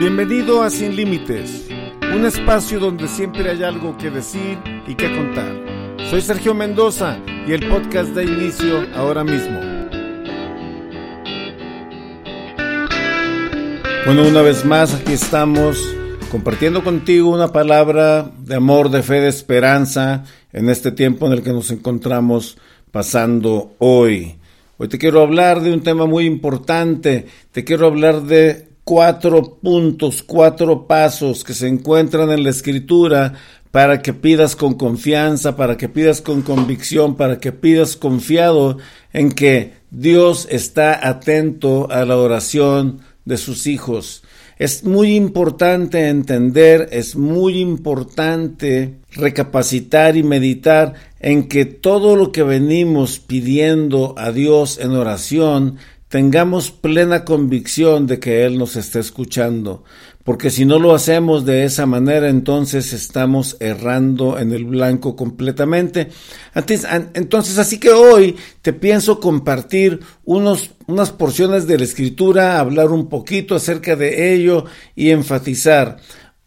Bienvenido a Sin Límites, un espacio donde siempre hay algo que decir y que contar. Soy Sergio Mendoza y el podcast da inicio ahora mismo. Bueno, una vez más aquí estamos compartiendo contigo una palabra de amor, de fe, de esperanza en este tiempo en el que nos encontramos pasando hoy. Hoy te quiero hablar de un tema muy importante, te quiero hablar de cuatro puntos, cuatro pasos que se encuentran en la escritura para que pidas con confianza, para que pidas con convicción, para que pidas confiado en que Dios está atento a la oración de sus hijos. Es muy importante entender, es muy importante recapacitar y meditar en que todo lo que venimos pidiendo a Dios en oración tengamos plena convicción de que Él nos está escuchando, porque si no lo hacemos de esa manera, entonces estamos errando en el blanco completamente. Entonces, así que hoy te pienso compartir unos, unas porciones de la escritura, hablar un poquito acerca de ello y enfatizar.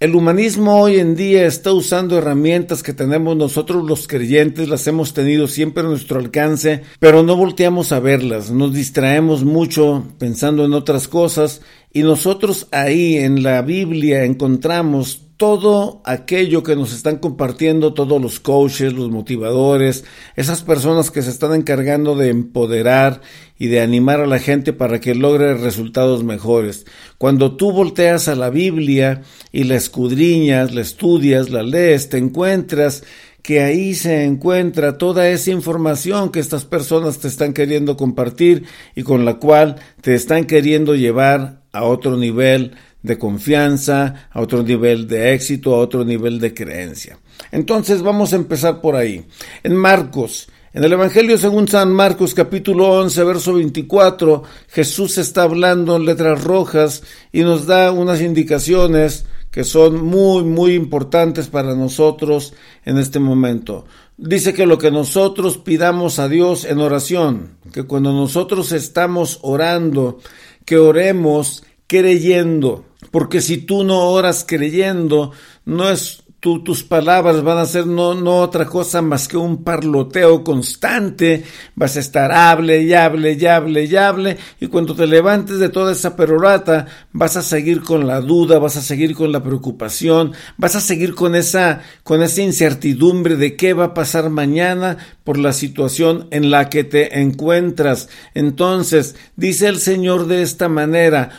El humanismo hoy en día está usando herramientas que tenemos nosotros los creyentes, las hemos tenido siempre a nuestro alcance, pero no volteamos a verlas, nos distraemos mucho pensando en otras cosas y nosotros ahí en la Biblia encontramos todo aquello que nos están compartiendo todos los coaches, los motivadores, esas personas que se están encargando de empoderar y de animar a la gente para que logre resultados mejores. Cuando tú volteas a la Biblia y la escudriñas, la estudias, la lees, te encuentras que ahí se encuentra toda esa información que estas personas te están queriendo compartir y con la cual te están queriendo llevar a otro nivel de confianza, a otro nivel de éxito, a otro nivel de creencia. Entonces vamos a empezar por ahí. En Marcos, en el Evangelio según San Marcos capítulo 11, verso 24, Jesús está hablando en letras rojas y nos da unas indicaciones que son muy, muy importantes para nosotros en este momento. Dice que lo que nosotros pidamos a Dios en oración, que cuando nosotros estamos orando, que oremos creyendo, porque si tú no oras creyendo, no es tus palabras van a ser no, no otra cosa más que un parloteo constante, vas a estar hable y hable y hable y hable, y cuando te levantes de toda esa perorata, vas a seguir con la duda, vas a seguir con la preocupación, vas a seguir con esa, con esa incertidumbre de qué va a pasar mañana por la situación en la que te encuentras. Entonces, dice el Señor de esta manera,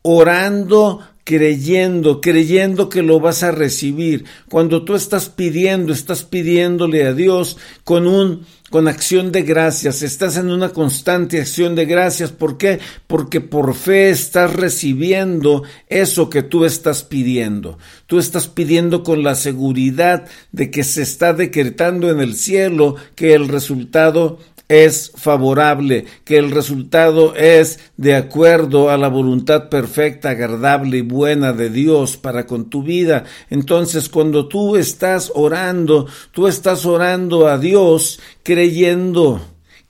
orando creyendo, creyendo que lo vas a recibir. Cuando tú estás pidiendo, estás pidiéndole a Dios con un con acción de gracias, estás en una constante acción de gracias. ¿Por qué? Porque por fe estás recibiendo eso que tú estás pidiendo. Tú estás pidiendo con la seguridad de que se está decretando en el cielo que el resultado es favorable, que el resultado es de acuerdo a la voluntad perfecta, agradable y buena de Dios para con tu vida. Entonces, cuando tú estás orando, tú estás orando a Dios creyendo,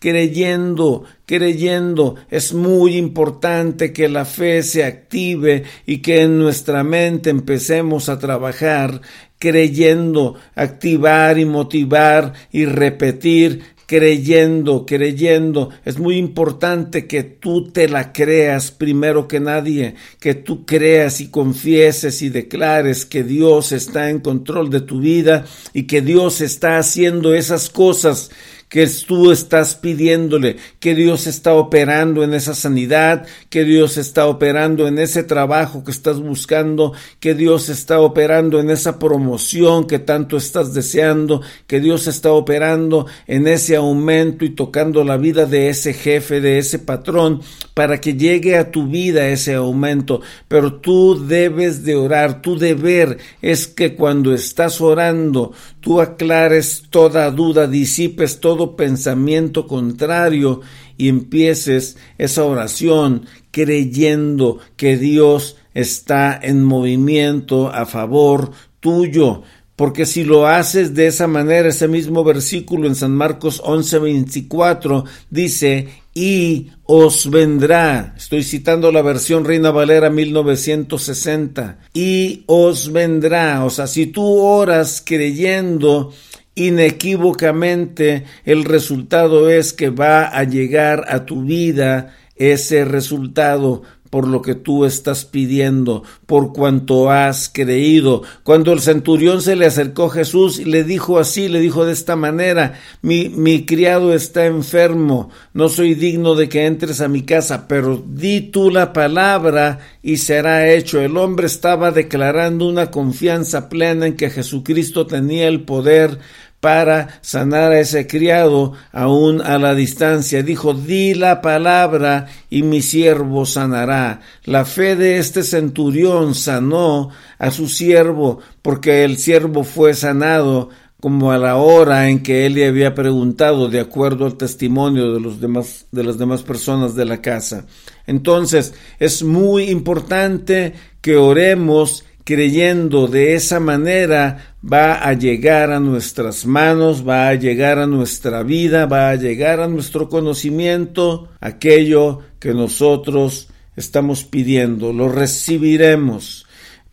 creyendo, creyendo. Es muy importante que la fe se active y que en nuestra mente empecemos a trabajar creyendo, activar y motivar y repetir creyendo, creyendo. Es muy importante que tú te la creas primero que nadie, que tú creas y confieses y declares que Dios está en control de tu vida y que Dios está haciendo esas cosas que tú estás pidiéndole, que Dios está operando en esa sanidad, que Dios está operando en ese trabajo que estás buscando, que Dios está operando en esa promoción que tanto estás deseando, que Dios está operando en ese aumento y tocando la vida de ese jefe, de ese patrón, para que llegue a tu vida ese aumento. Pero tú debes de orar, tu deber es que cuando estás orando, tú aclares toda duda, disipes todo pensamiento contrario y empieces esa oración creyendo que Dios está en movimiento a favor tuyo. Porque si lo haces de esa manera, ese mismo versículo en San Marcos 11:24 dice, y os vendrá, estoy citando la versión Reina Valera 1960, y os vendrá, o sea, si tú oras creyendo inequívocamente, el resultado es que va a llegar a tu vida ese resultado por lo que tú estás pidiendo, por cuanto has creído. Cuando el centurión se le acercó a Jesús y le dijo así, le dijo de esta manera, mi, mi criado está enfermo, no soy digno de que entres a mi casa, pero di tú la palabra y será hecho. El hombre estaba declarando una confianza plena en que Jesucristo tenía el poder para sanar a ese criado aún a la distancia. Dijo, di la palabra y mi siervo sanará. La fe de este centurión sanó a su siervo porque el siervo fue sanado como a la hora en que él le había preguntado de acuerdo al testimonio de los demás de las demás personas de la casa. Entonces, es muy importante que oremos creyendo de esa manera va a llegar a nuestras manos, va a llegar a nuestra vida, va a llegar a nuestro conocimiento aquello que nosotros estamos pidiendo, lo recibiremos.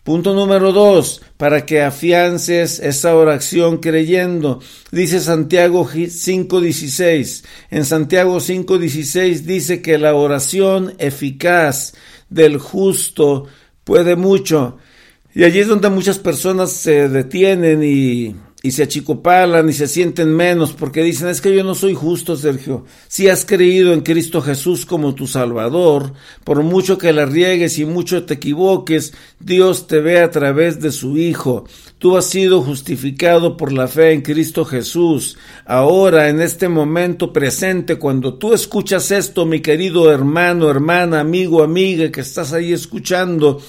Punto número dos, para que afiances esa oración creyendo. Dice Santiago 5.16. En Santiago 5.16 dice que la oración eficaz del justo puede mucho. Y allí es donde muchas personas se detienen y, y, se achicopalan y se sienten menos porque dicen es que yo no soy justo, Sergio. Si has creído en Cristo Jesús como tu Salvador, por mucho que la riegues y mucho te equivoques, Dios te ve a través de su Hijo. Tú has sido justificado por la fe en Cristo Jesús. Ahora, en este momento presente, cuando tú escuchas esto, mi querido hermano, hermana, amigo, amiga que estás ahí escuchando,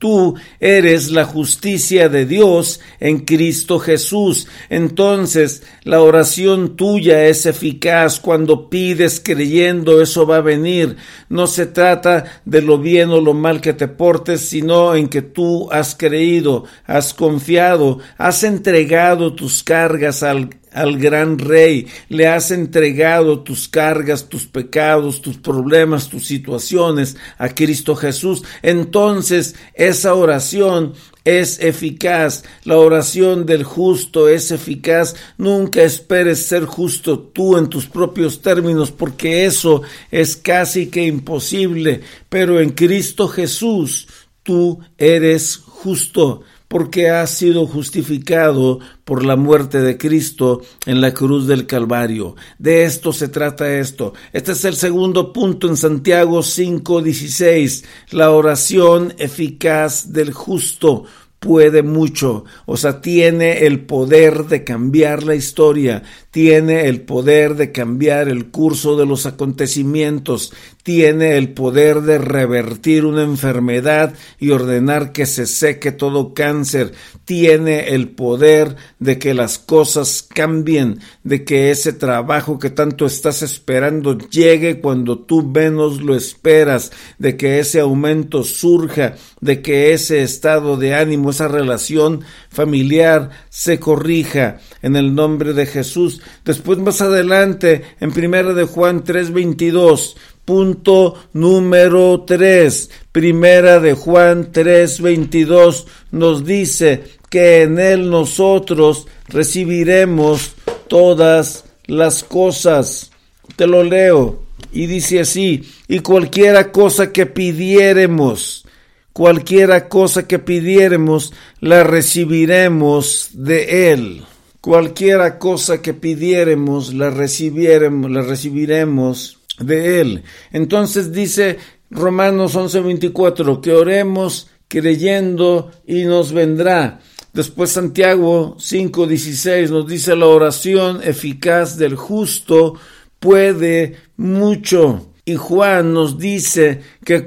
Tú eres la justicia de Dios en Cristo Jesús. Entonces la oración tuya es eficaz cuando pides creyendo eso va a venir. No se trata de lo bien o lo mal que te portes, sino en que tú has creído, has confiado, has entregado tus cargas al al gran rey, le has entregado tus cargas, tus pecados, tus problemas, tus situaciones a Cristo Jesús, entonces esa oración es eficaz, la oración del justo es eficaz, nunca esperes ser justo tú en tus propios términos, porque eso es casi que imposible, pero en Cristo Jesús tú eres justo porque has sido justificado por la muerte de Cristo en la cruz del Calvario. De esto se trata esto. Este es el segundo punto en Santiago 5:16, la oración eficaz del justo puede mucho, o sea, tiene el poder de cambiar la historia, tiene el poder de cambiar el curso de los acontecimientos, tiene el poder de revertir una enfermedad y ordenar que se seque todo cáncer, tiene el poder de que las cosas cambien, de que ese trabajo que tanto estás esperando llegue cuando tú menos lo esperas, de que ese aumento surja, de que ese estado de ánimo, esa relación familiar se corrija en el nombre de Jesús. Después más adelante en primera de Juan 3:22 Punto número 3. Primera de Juan 3:22 nos dice que en él nosotros recibiremos todas las cosas. Te lo leo y dice así, y cualquiera cosa que pidiéremos, cualquiera cosa que pidiéremos, la recibiremos de él. Cualquiera cosa que pidiéremos, la recibiremos, la recibiremos de Él. Entonces dice Romanos 11:24, que oremos creyendo y nos vendrá. Después Santiago 5:16 nos dice la oración eficaz del justo puede mucho. Y Juan nos dice que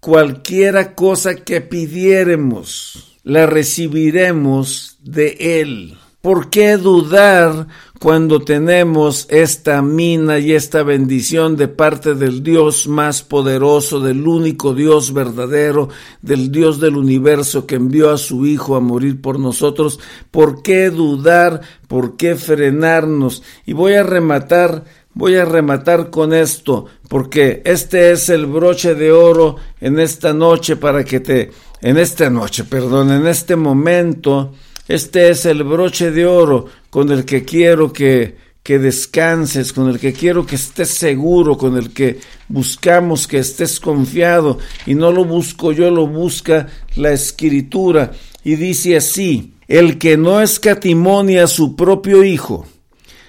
cualquiera cosa que pidiéremos, la recibiremos de Él. ¿Por qué dudar cuando tenemos esta mina y esta bendición de parte del Dios más poderoso, del único Dios verdadero, del Dios del universo que envió a su Hijo a morir por nosotros? ¿Por qué dudar? ¿Por qué frenarnos? Y voy a rematar voy a rematar con esto, porque este es el broche de oro en esta noche para que te, en esta noche, perdón, en este momento, este es el broche de oro con el que quiero que, que descanses, con el que quiero que estés seguro, con el que buscamos que estés confiado. Y no lo busco yo, lo busca la escritura. Y dice así, el que no escatimonia a su propio Hijo,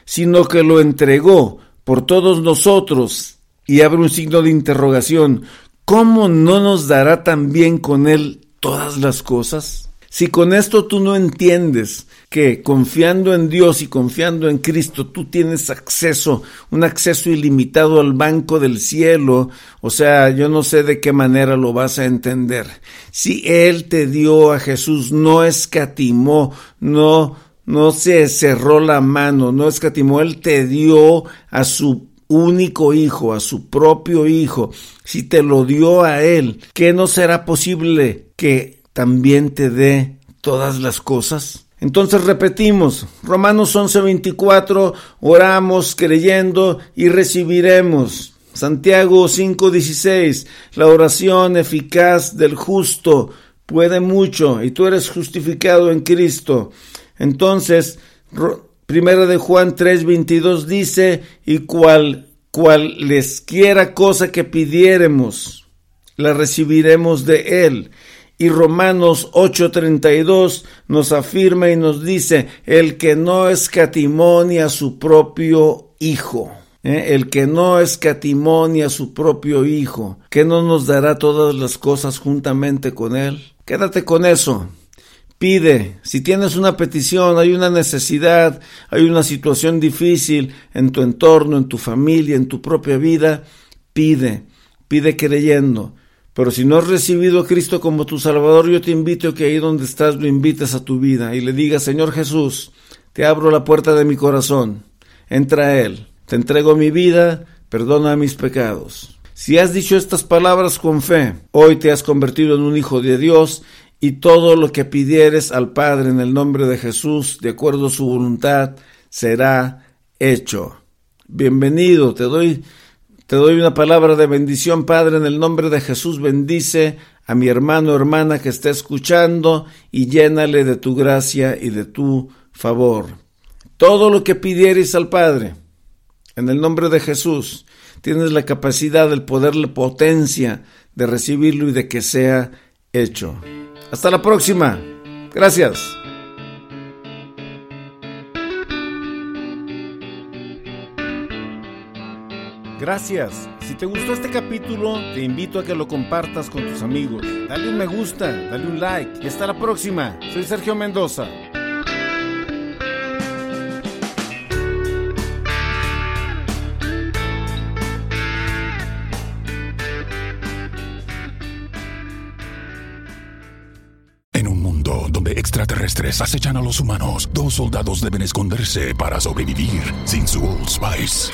sino que lo entregó por todos nosotros, y abre un signo de interrogación, ¿cómo no nos dará también con Él todas las cosas? Si con esto tú no entiendes que confiando en Dios y confiando en Cristo tú tienes acceso, un acceso ilimitado al banco del cielo, o sea, yo no sé de qué manera lo vas a entender. Si Él te dio a Jesús, no escatimó, no, no se cerró la mano, no escatimó, Él te dio a su único hijo, a su propio hijo, si te lo dio a Él, ¿qué no será posible que también te dé todas las cosas? Entonces repetimos, Romanos 11:24, oramos creyendo y recibiremos. Santiago 5:16, la oración eficaz del justo puede mucho y tú eres justificado en Cristo. Entonces, primera de Juan 3:22 dice, y cual, cual les quiera cosa que pidiéremos, la recibiremos de él. Y Romanos 8:32 nos afirma y nos dice, el que no escatimonia a su propio Hijo. ¿eh? El que no escatimonia a su propio Hijo, que no nos dará todas las cosas juntamente con Él. Quédate con eso. Pide, si tienes una petición, hay una necesidad, hay una situación difícil en tu entorno, en tu familia, en tu propia vida, pide, pide creyendo. Pero si no has recibido a Cristo como tu Salvador, yo te invito a que ahí donde estás lo invites a tu vida y le digas, Señor Jesús, te abro la puerta de mi corazón, entra a Él, te entrego mi vida, perdona mis pecados. Si has dicho estas palabras con fe, hoy te has convertido en un hijo de Dios y todo lo que pidieres al Padre en el nombre de Jesús, de acuerdo a su voluntad, será hecho. Bienvenido, te doy te doy una palabra de bendición, Padre, en el nombre de Jesús. Bendice a mi hermano o hermana que está escuchando y llénale de tu gracia y de tu favor. Todo lo que pidieres al Padre, en el nombre de Jesús, tienes la capacidad, el poder, la potencia de recibirlo y de que sea hecho. Hasta la próxima. Gracias. Gracias. Si te gustó este capítulo, te invito a que lo compartas con tus amigos. Dale un me gusta, dale un like y hasta la próxima. Soy Sergio Mendoza. En un mundo donde extraterrestres acechan a los humanos, dos soldados deben esconderse para sobrevivir sin su Old Spice.